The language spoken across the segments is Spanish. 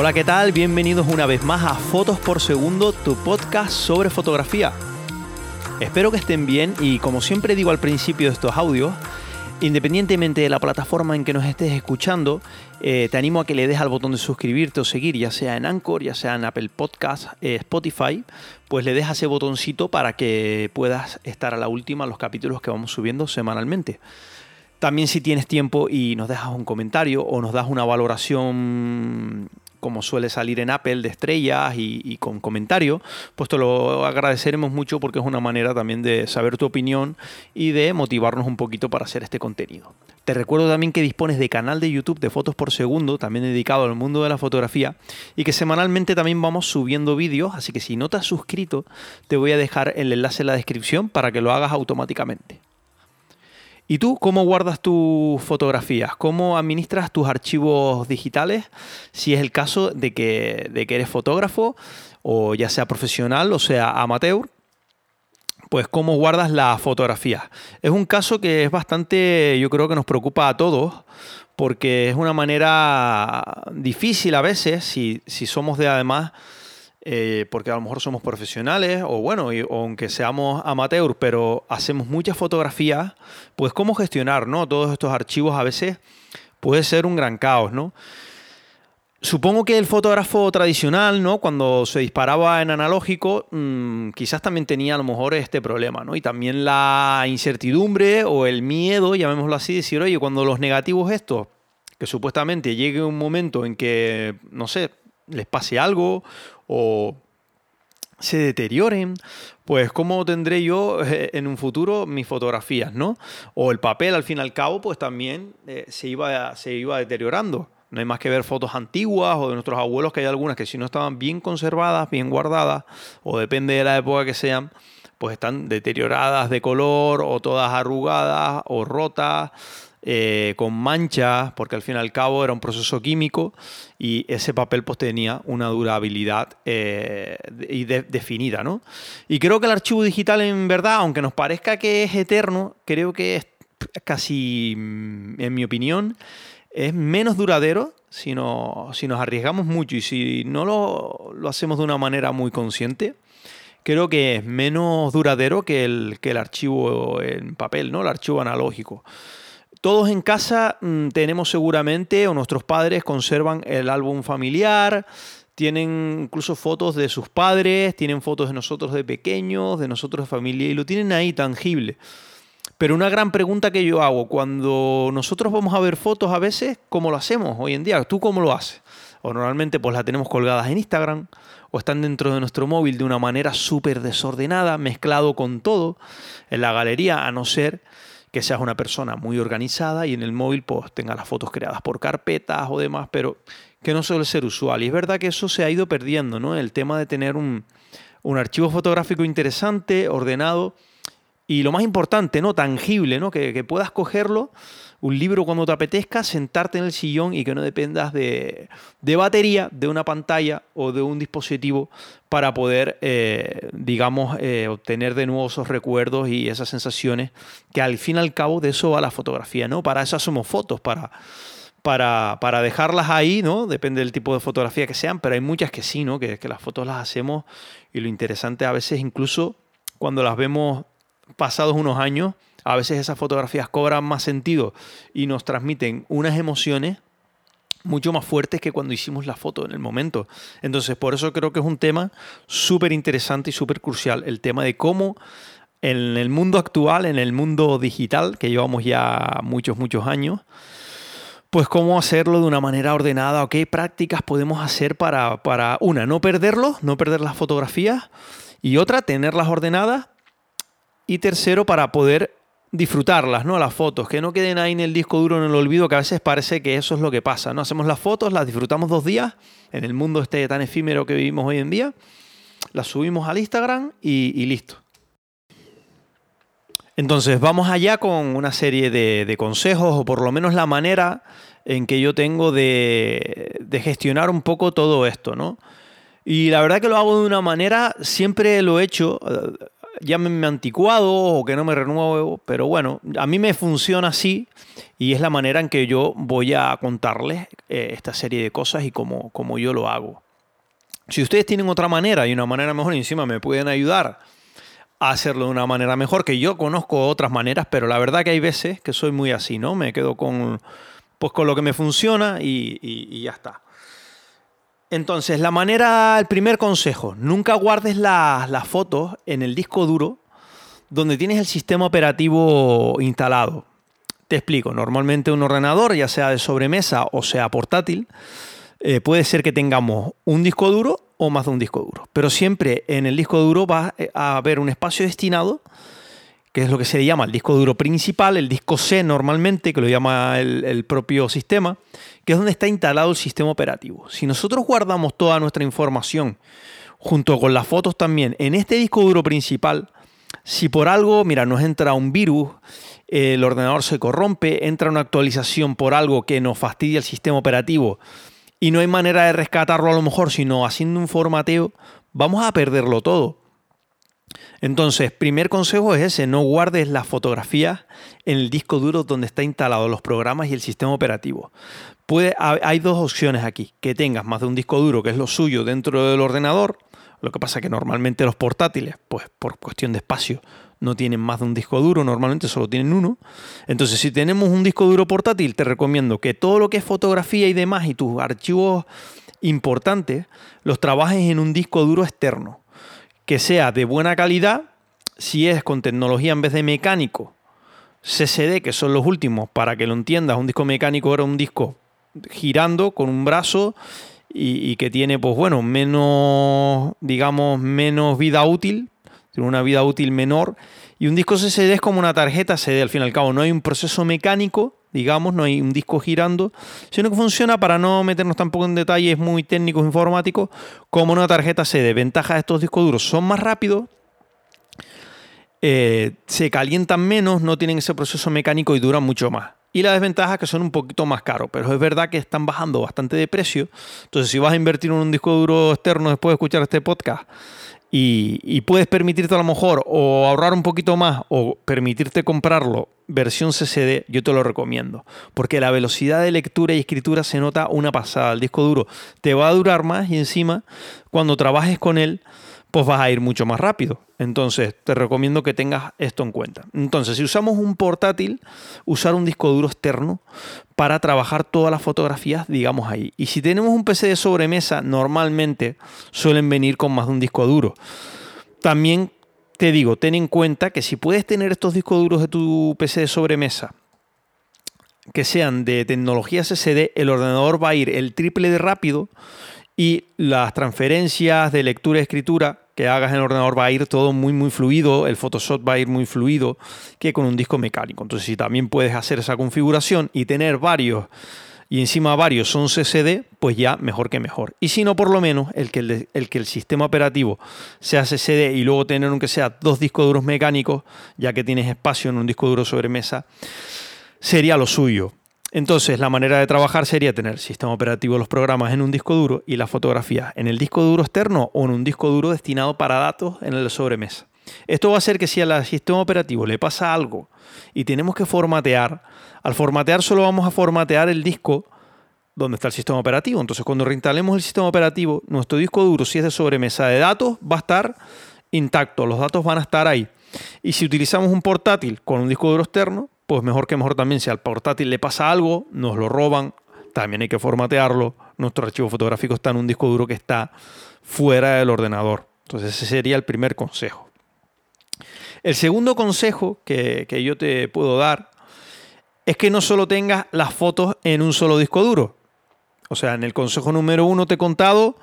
Hola, ¿qué tal? Bienvenidos una vez más a Fotos por Segundo, tu podcast sobre fotografía. Espero que estén bien y como siempre digo al principio de estos audios, Independientemente de la plataforma en que nos estés escuchando, eh, te animo a que le des al botón de suscribirte o seguir, ya sea en Anchor, ya sea en Apple Podcast, eh, Spotify, pues le des ese botoncito para que puedas estar a la última los capítulos que vamos subiendo semanalmente. También si tienes tiempo y nos dejas un comentario o nos das una valoración como suele salir en Apple, de estrellas y, con comentarios, pues te lo agradeceremos mucho porque es una manera también de saber tu opinión y de motivarnos un poquito para hacer este contenido. Te recuerdo también que dispones de canal de YouTube de fotos por segundo, también dedicado al mundo de la fotografía, y que semanalmente también vamos subiendo vídeos, así que si no te has suscrito, te voy a dejar el enlace en la descripción para que lo hagas automáticamente. ¿Y tú cómo guardas tus fotografías? ¿Cómo administras tus archivos digitales? Si es el caso de que, de que eres fotógrafo, o ya sea profesional o sea amateur, pues cómo guardas las fotografías. Es un caso que es bastante, yo creo que nos preocupa a todos, porque es una manera difícil a veces, si, si somos de además eh, porque a lo mejor somos profesionales o bueno, aunque seamos amateur, pero hacemos muchas fotografías, pues cómo gestionar ¿no? todos estos archivos a veces puede ser un gran caos, ¿no? Supongo que el fotógrafo tradicional, ¿no? Cuando se disparaba en analógico, mm, quizás también tenía a lo mejor este problema, ¿no? Y también la incertidumbre o el miedo, llamémoslo así, decir, oye, cuando los negativos estos, que supuestamente llegue un momento en que, no sé, les pase algo o se deterioren, pues cómo tendré yo eh, en un futuro mis fotografías, ¿no? O el papel al fin y al cabo, pues también eh, se, iba, se iba deteriorando. No hay más que ver fotos antiguas o de nuestros abuelos, que hay algunas que si no estaban bien conservadas, bien guardadas, o depende de la época que sean, pues están deterioradas de color o todas arrugadas o rotas eh, con manchas, porque al fin y al cabo era un proceso químico y ese papel pues tenía una durabilidad eh, y definida, ¿no? Y creo que el archivo digital en verdad, aunque nos parezca que es eterno, creo que es casi, mm, en mi opinión, es menos duradero si, si nos arriesgamos mucho y si no lo, lo, hacemos de una manera muy consciente. Creo que es menos duradero que el, que el archivo en papel, ¿no? El archivo analógico. Todos en casa mm, tenemos seguramente, o nuestros padres conservan el álbum familiar, tienen incluso fotos de sus padres, tienen fotos de nosotros de pequeños, de nosotros de familia, y lo tienen ahí tangible. Pero una gran pregunta que yo hago, cuando nosotros vamos a ver fotos a veces, ¿cómo lo hacemos hoy en día? ¿Tú cómo lo haces? O normalmente pues las tenemos colgadas en Instagram, o están dentro de nuestro móvil de una manera súper desordenada, mezclado con todo, en la galería, a no ser que seas una persona muy organizada y en el móvil pues tengas las fotos creadas por carpetas o demás, pero que no suele ser usual. Y es verdad que eso se ha ido perdiendo, ¿no? El tema de tener un, archivo fotográfico interesante, ordenado y lo más importante, ¿no? Tangible, ¿no? Que, que puedas cogerlo un libro cuando te apetezca, sentarte en el sillón y que no dependas de, batería, de una pantalla o de un dispositivo para poder, eh, digamos, eh, obtener de nuevo esos recuerdos y esas sensaciones que al fin y al cabo de eso va la fotografía, ¿no? Para eso hacemos fotos, para... Para, para, dejarlas ahí, ¿no? Depende del tipo de fotografía que sean, pero hay muchas que sí, ¿no? Que, que las fotos las hacemos y lo interesante a veces incluso cuando las vemos pasados unos años, a veces esas fotografías cobran más sentido y nos transmiten unas emociones mucho más fuertes que cuando hicimos la foto en el momento. Entonces, por eso creo que es un tema súper interesante y súper crucial, el tema de cómo en el mundo actual, en el mundo digital, que llevamos ya muchos, muchos años, pues cómo hacerlo de una manera ordenada o qué prácticas podemos hacer para, para, una, no perderlo, no perder las fotografías, y otra, tenerlas ordenadas, y tercero, para poder disfrutarlas, ¿no? Las fotos, que no queden ahí en el disco duro en el olvido, que a veces parece que eso es lo que pasa, ¿no? Hacemos las fotos, las disfrutamos dos días, en el mundo este tan efímero que vivimos hoy en día, las subimos al Instagram y, listo. Entonces, vamos allá con una serie de, consejos, o por lo menos la manera en que yo tengo de, de gestionar un poco todo esto, ¿no? Y la verdad que lo hago de una manera, siempre lo he hecho, llámenme anticuado o que no me renuevo, pero bueno, a mí me funciona así y es la manera en que yo voy a contarles eh, esta serie de cosas y cómo, yo lo hago. Si ustedes tienen otra manera y una manera mejor, encima me pueden ayudar a hacerlo de una manera mejor, que yo conozco otras maneras, pero la verdad que hay veces que soy muy así, ¿no? Me quedo con, pues con lo que me funciona y ya está. Entonces, la manera, el primer consejo, nunca guardes las fotos en el disco duro donde tienes el sistema operativo instalado. Te explico, normalmente un ordenador, ya sea de sobremesa o sea portátil, eh, puede ser que tengamos un disco duro o más de un disco duro, pero siempre en el disco duro va a haber un espacio destinado que es lo que se llama el disco duro principal, el disco C normalmente, que lo llama el, propio sistema, que es donde está instalado el sistema operativo. Si nosotros guardamos toda nuestra información junto con las fotos también en este disco duro principal, si por algo, mira, nos entra un virus, el ordenador se corrompe, entra una actualización por algo que nos fastidia el sistema operativo y no hay manera de rescatarlo a lo mejor, sino haciendo un formateo, vamos a perderlo todo. Entonces, primer consejo es ese, no guardes las fotografías en el disco duro donde está instalado los programas y el sistema operativo. Puede, hay dos opciones aquí, que tengas más de un disco duro, que es lo suyo, dentro del ordenador, lo que pasa que normalmente los portátiles, pues por cuestión de espacio, no tienen más de un disco duro, normalmente solo tienen uno. Entonces, si tenemos un disco duro portátil, te recomiendo que todo lo que es fotografía y demás y tus archivos importantes los trabajes en un disco duro externo que sea de buena calidad, si es con tecnología en vez de mecánico, CCD, que son los últimos, para que lo entiendas, un disco mecánico era un disco girando con un brazo y, que tiene, pues bueno, menos, digamos, menos vida útil, tiene una vida útil menor. Y un disco CCD es como una tarjeta CD, al fin y al cabo, no hay un proceso mecánico, digamos, no hay un disco girando, sino que funciona para no meternos tampoco en detalles muy técnicos informáticos, como una tarjeta CD. Ventajas de estos discos duros son más rápidos, eh, se calientan menos, no tienen ese proceso mecánico y duran mucho más. Y la desventaja es que son un poquito más caros, pero es verdad que están bajando bastante de precio. Entonces, si vas a invertir en un disco duro externo después de escuchar este podcast, y, puedes permitirte a lo mejor o ahorrar un poquito más o permitirte comprarlo versión CCD, yo te lo recomiendo. Porque la velocidad de lectura y escritura se nota una pasada. El disco duro te va a durar más y encima cuando trabajes con él pues vas a ir mucho más rápido. Entonces, te recomiendo que tengas esto en cuenta. Entonces, si usamos un portátil, usar un disco duro externo para trabajar todas las fotografías, digamos ahí. Y si tenemos un PC de sobremesa, normalmente suelen venir con más de un disco duro. También te digo, ten en cuenta que si puedes tener estos discos duros de tu PC de sobremesa que sean de tecnología SSD, el ordenador va a ir el triple de rápido y las transferencias de lectura y escritura que hagas en el ordenador va a ir todo muy muy fluido, el Photoshop va a ir muy fluido que con un disco mecánico. Entonces si también puedes hacer esa configuración y tener varios y encima varios son CCD, pues ya mejor que mejor. Y si no, por lo menos el que el, el que el sistema operativo sea CCD y luego tener aunque sea dos discos duros mecánicos, ya que tienes espacio en un disco duro sobre mesa, sería lo suyo. Entonces, la manera de trabajar sería tener el sistema operativo los programas en un disco duro y la fotografía en el disco duro externo o en un disco duro destinado para datos en el sobremesa. Esto va a hacer que si al sistema operativo le pasa algo y tenemos que formatear, al formatear solo vamos a formatear el disco donde está el sistema operativo. Entonces, cuando reinstalemos el sistema operativo, nuestro disco duro, si es de sobremesa de datos, va a estar intacto, los datos van a estar ahí. Y si utilizamos un portátil con un disco duro externo, pues mejor que mejor también si al portátil le pasa algo, nos lo roban, también hay que formatearlo. Nuestro archivo fotográfico está en un disco duro que está fuera del ordenador. Entonces ese sería el primer consejo. El segundo consejo que, que yo te puedo dar es que no solo tengas las fotos en un solo disco duro. O sea, en el consejo número uno te he contado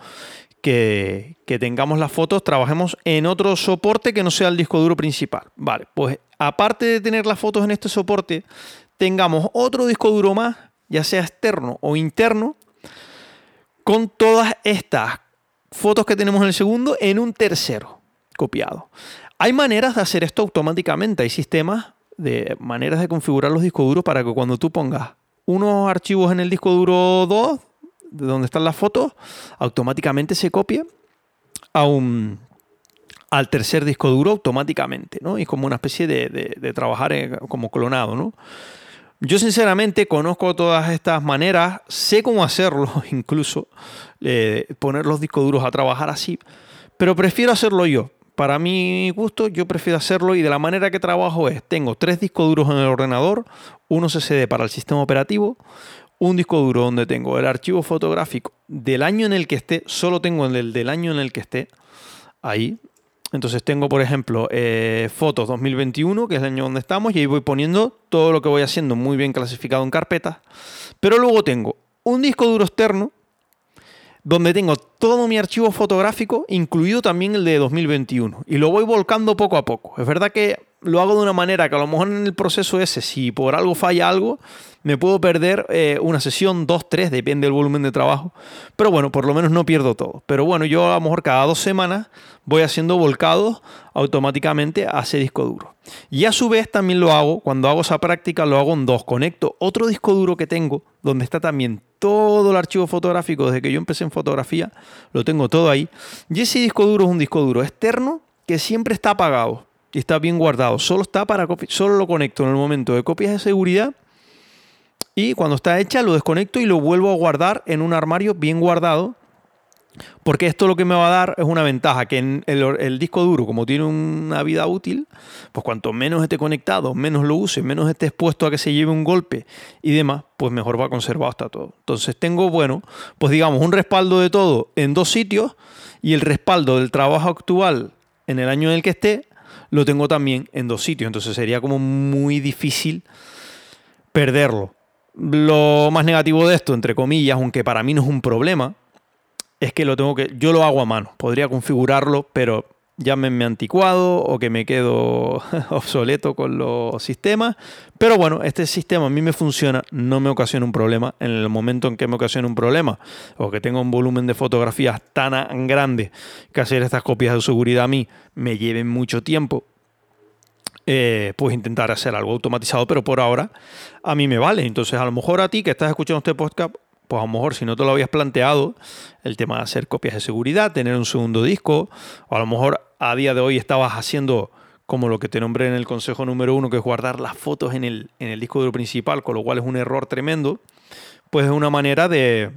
que, tengamos las fotos, trabajemos en otro soporte que no sea el disco duro principal. Vale, pues aparte de tener las fotos en este soporte, tengamos otro disco duro más, ya sea externo o interno, con todas estas fotos que tenemos en el segundo en un tercero copiado. Hay maneras de hacer esto automáticamente, hay sistemas de maneras de configurar los discos duros para que cuando tú pongas unos archivos en el disco duro 2 de donde están las fotos, automáticamente se copia a un, al tercer disco duro automáticamente, ¿no? Y es como una especie de, trabajar como clonado, ¿no? Yo sinceramente conozco todas estas maneras, sé cómo hacerlo incluso, eh, poner los discos duros a trabajar así, pero prefiero hacerlo yo. Para mi gusto, yo prefiero hacerlo y de la manera que trabajo es, tengo tres discos duros en el ordenador, uno CCD para el sistema operativo, un disco duro donde tengo el archivo fotográfico del año en el que esté, solo tengo el del año en el que esté, ahí. Entonces tengo, por ejemplo, eh, fotos 2021, que es el año donde estamos, y ahí voy poniendo todo lo que voy haciendo muy bien clasificado en carpetas. Pero luego tengo un disco duro externo, donde tengo todo mi archivo fotográfico, incluido también el de 2021. Y lo voy volcando poco a poco. Es verdad que lo hago de una manera que a lo mejor en el proceso ese, si por algo falla algo, me puedo perder eh, una sesión, dos, tres, depende del volumen de trabajo. Pero bueno, por lo menos no pierdo todo. Pero bueno, yo a lo mejor cada dos semanas voy haciendo volcados automáticamente a ese disco duro. Y a su vez también lo hago, cuando hago esa práctica, lo hago en dos. Conecto otro disco duro que tengo, donde está también todo el archivo fotográfico desde que yo empecé en fotografía, lo tengo todo ahí. Y ese disco duro es un disco duro externo que siempre está apagado y está bien guardado. Solo está para solo lo conecto en el momento de copias de seguridad y cuando está hecha lo desconecto y lo vuelvo a guardar en un armario bien guardado. Porque esto lo que me va a dar es una ventaja, que en el, disco duro, como tiene una vida útil, pues cuanto menos esté conectado, menos lo use, menos esté expuesto a que se lleve un golpe y demás, pues mejor va conservado hasta todo. Entonces tengo, bueno, pues digamos, un respaldo de todo en dos sitios y el respaldo del trabajo actual en el año en el que esté, lo tengo también en dos sitios. Entonces sería como muy difícil perderlo. Lo más negativo de esto, entre comillas, aunque para mí no es un problema, es que lo tengo que. Yo lo hago a mano. Podría configurarlo, pero llámenme anticuado o que me quedo obsoleto con los sistemas. Pero bueno, este sistema a mí me funciona, no me ocasiona un problema. En el momento en que me ocasiona un problema o que tenga un volumen de fotografías tan grande que hacer estas copias de seguridad a mí me lleven mucho tiempo, eh, pues intentar hacer algo automatizado, pero por ahora a mí me vale. Entonces, a lo mejor a ti que estás escuchando este podcast, pues a lo mejor si no te lo habías planteado, el tema de hacer copias de seguridad, tener un segundo disco, o a lo mejor a día de hoy estabas haciendo como lo que te nombré en el consejo número uno, que es guardar las fotos en el, en el disco duro principal, con lo cual es un error tremendo, pues es una manera de,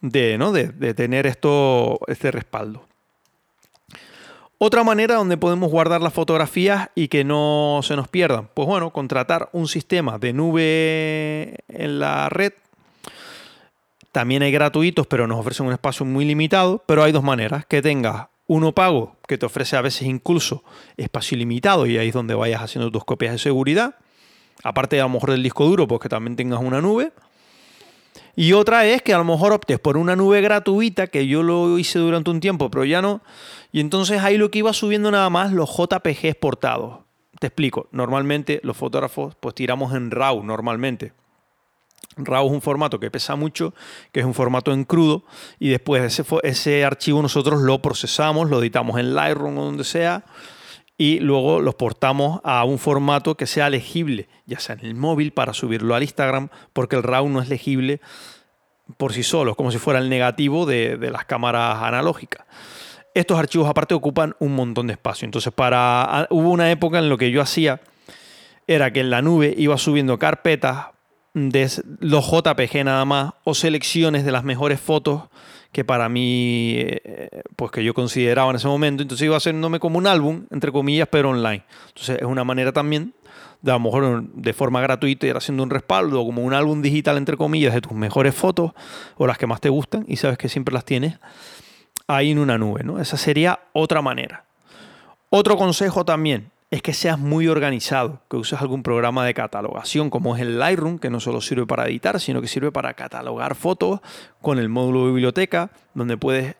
de, ¿no? de, de tener esto, este respaldo. Otra manera donde podemos guardar las fotografías y que no se nos pierdan, pues bueno, contratar un sistema de nube en la red. También hay gratuitos, pero nos ofrecen un espacio muy limitado, pero hay dos maneras, que tengas uno pago, que te ofrece a veces incluso espacio ilimitado y ahí es donde vayas haciendo tus copias de seguridad, aparte a lo mejor del disco duro, pues que también tengas una nube. Y otra es que a lo mejor optes por una nube gratuita, que yo lo hice durante un tiempo, pero ya no. Y entonces ahí lo que iba subiendo nada más los JPG exportados. Te explico, normalmente los fotógrafos pues tiramos en RAW normalmente. RAW es un formato que pesa mucho, que es un formato en crudo, y después ese, ese archivo nosotros lo procesamos, lo editamos en Lightroom o donde sea, y luego los portamos a un formato que sea legible, ya sea en el móvil para subirlo al Instagram, porque el RAW no es legible por sí solo, es como si fuera el negativo de, las cámaras analógicas. Estos archivos aparte ocupan un montón de espacio, entonces para hubo una época en lo que yo hacía era que en la nube iba subiendo carpetas de los JPG nada más o selecciones de las mejores fotos que para mí, eh, pues que yo consideraba en ese momento. Entonces iba haciéndome como un álbum, entre comillas, pero online. Entonces es una manera también de a lo mejor de forma gratuita ir haciendo un respaldo, como un álbum digital, entre comillas, de tus mejores fotos o las que más te gustan y sabes que siempre las tienes ahí en una nube. ¿no? Esa sería otra manera. Otro consejo también, es que seas muy organizado, que uses algún programa de catalogación como es el Lightroom, que no solo sirve para editar, sino que sirve para catalogar fotos con el módulo de biblioteca, donde puedes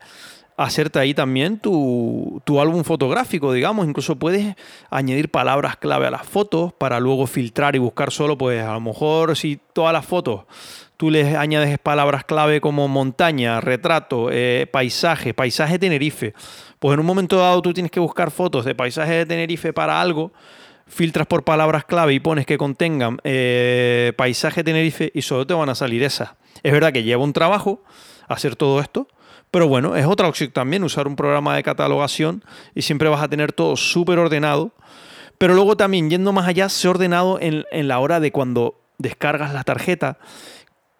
hacerte ahí también tu, tu, álbum fotográfico, digamos. Incluso puedes añadir palabras clave a las fotos para luego filtrar y buscar solo, pues a lo mejor si todas las fotos tú les añades palabras clave como montaña, retrato, eh, paisaje, paisaje Tenerife. Pues en un momento dado tú tienes que buscar fotos de paisaje de Tenerife para algo, filtras por palabras clave y pones que contengan eh, paisaje Tenerife y solo te van a salir esas. Es verdad que lleva un trabajo hacer todo esto, Pero bueno, es otra opción también usar un programa de catalogación y siempre vas a tener todo súper ordenado. Pero luego también, yendo más allá, se ordenado en, en la hora de cuando descargas la tarjeta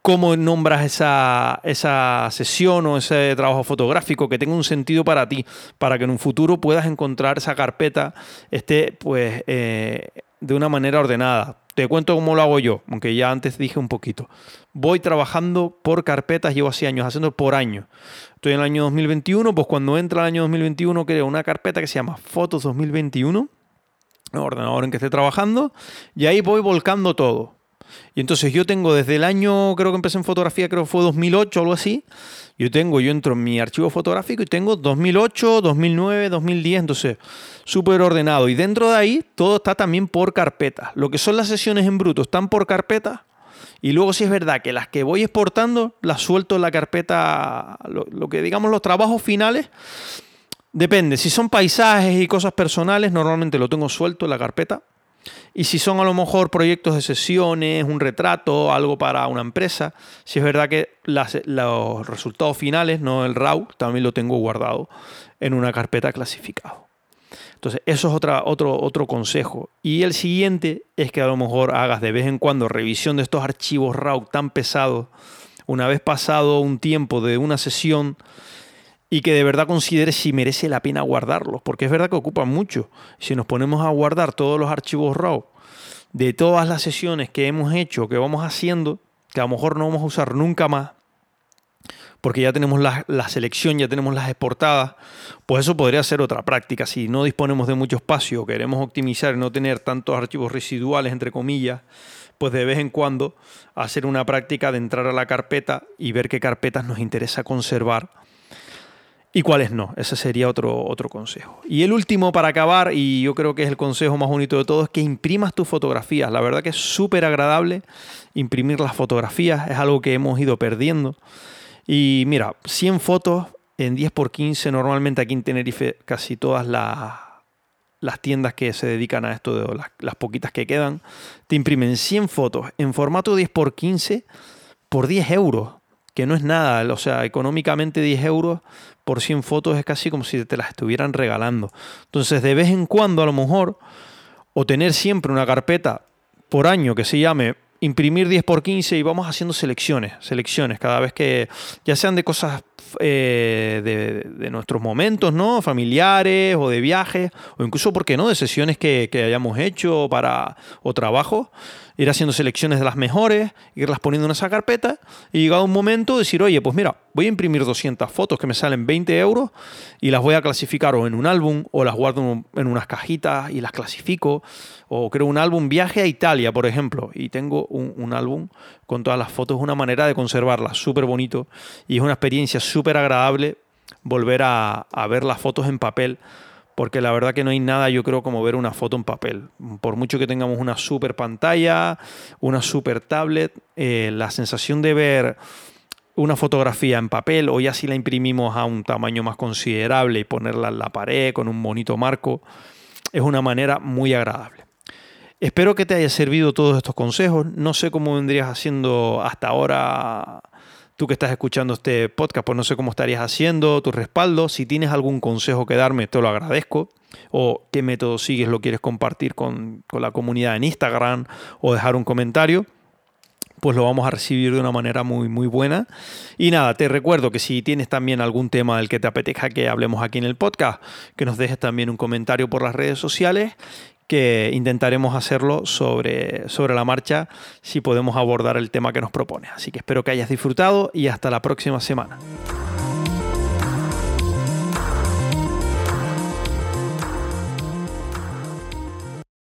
cómo nombras esa, esa, sesión o ese trabajo fotográfico que tenga un sentido para ti, para que en un futuro puedas encontrar esa carpeta esté pues eh, de una manera ordenada. Te cuento cómo lo hago yo, aunque ya antes dije un poquito. Voy trabajando por carpetas, llevo así años, haciendo por año. Estoy en el año 2021, pues cuando entra el año 2021 creo una carpeta que se llama Fotos 2021, el ordenador en que esté trabajando, y ahí voy volcando todo. Y entonces yo tengo desde el año, creo que empecé en fotografía, creo que fue 2008 o algo así. Yo tengo, yo entro en mi archivo fotográfico y tengo 2008, 2009, 2010, entonces súper ordenado. Y dentro de ahí todo está también por carpetas. Lo que son las sesiones en bruto están por carpetas. Y luego si es verdad que las que voy exportando las suelto en la carpeta, lo, lo que digamos los trabajos finales. Depende, si son paisajes y cosas personales, normalmente lo tengo suelto en la carpeta y si son a lo mejor proyectos de sesiones, un retrato, algo para una empresa, si es verdad que los resultados finales, no el RAW, también lo tengo guardado en una carpeta clasificado. Entonces, eso es otra, otro, otro consejo. Y el siguiente es que a lo mejor hagas de vez en cuando revisión de estos archivos RAW tan pesados. Una vez pasado un tiempo de una sesión, y que de verdad considere si merece la pena guardarlos, porque es verdad que ocupan mucho. Si nos ponemos a guardar todos los archivos RAW de todas las sesiones que hemos hecho, que vamos haciendo, que a lo mejor no vamos a usar nunca más, porque ya tenemos la, selección, ya tenemos las exportadas, pues eso podría ser otra práctica. Si no disponemos de mucho espacio, queremos optimizar y no tener tantos archivos residuales, entre comillas, pues de vez en cuando hacer una práctica de entrar a la carpeta y ver qué carpetas nos interesa conservar y cuáles no. Ese sería otro, otro consejo. Y el último para acabar, y yo creo que es el consejo más bonito de todo, es que imprimas tus fotografías. La verdad que es súper agradable imprimir las fotografías, es algo que hemos ido perdiendo. Y mira, 100 fotos en 10x15, normalmente aquí en Tenerife casi todas las, las tiendas que se dedican a esto, las, las poquitas que quedan, te imprimen 100 fotos en formato 10x15 por 10 euros que no es nada, o sea, económicamente 10 euros por 100 fotos es casi como si te las estuvieran regalando. Entonces, de vez en cuando, a lo mejor, o tener siempre una carpeta por año que se llame imprimir 10 por 15 y vamos haciendo selecciones, selecciones, cada vez que ya sean de cosas eh, de, nuestros momentos, ¿no? Familiares o de viajes, o incluso, ¿por qué no?, de sesiones que, hayamos hecho para, o trabajo ir haciendo selecciones de las mejores, irlas poniendo en esa carpeta y llegado un momento decir, oye, pues mira, voy a imprimir 200 fotos que me salen 20 euros y las voy a clasificar o en un álbum o las guardo en unas cajitas y las clasifico o creo un álbum viaje a Italia, por ejemplo, y tengo un, álbum con todas las fotos, una manera de conservarlas súper bonito y es una experiencia súper agradable volver a, a ver las fotos en papel porque la verdad que no hay nada, yo creo, como ver una foto en papel. Por mucho que tengamos una super pantalla, una super tablet, eh, la sensación de ver una fotografía en papel o ya si la imprimimos a un tamaño más considerable y ponerla en la pared con un bonito marco, es una manera muy agradable. Espero que te haya servido todos estos consejos. No sé cómo vendrías haciendo hasta ahora Tú que estás escuchando este podcast, pues no sé cómo estarías haciendo tu respaldo. Si tienes algún consejo que darme, te lo agradezco. O qué método sigues, lo quieres compartir con, la comunidad en Instagram o dejar un comentario pues lo vamos a recibir de una manera muy, muy buena. Y nada, te recuerdo que si tienes también algún tema del que te apetezca que hablemos aquí en el podcast, que nos dejes también un comentario por las redes sociales que intentaremos hacerlo sobre, sobre la marcha si podemos abordar el tema que nos propone. Así que espero que hayas disfrutado y hasta la próxima semana.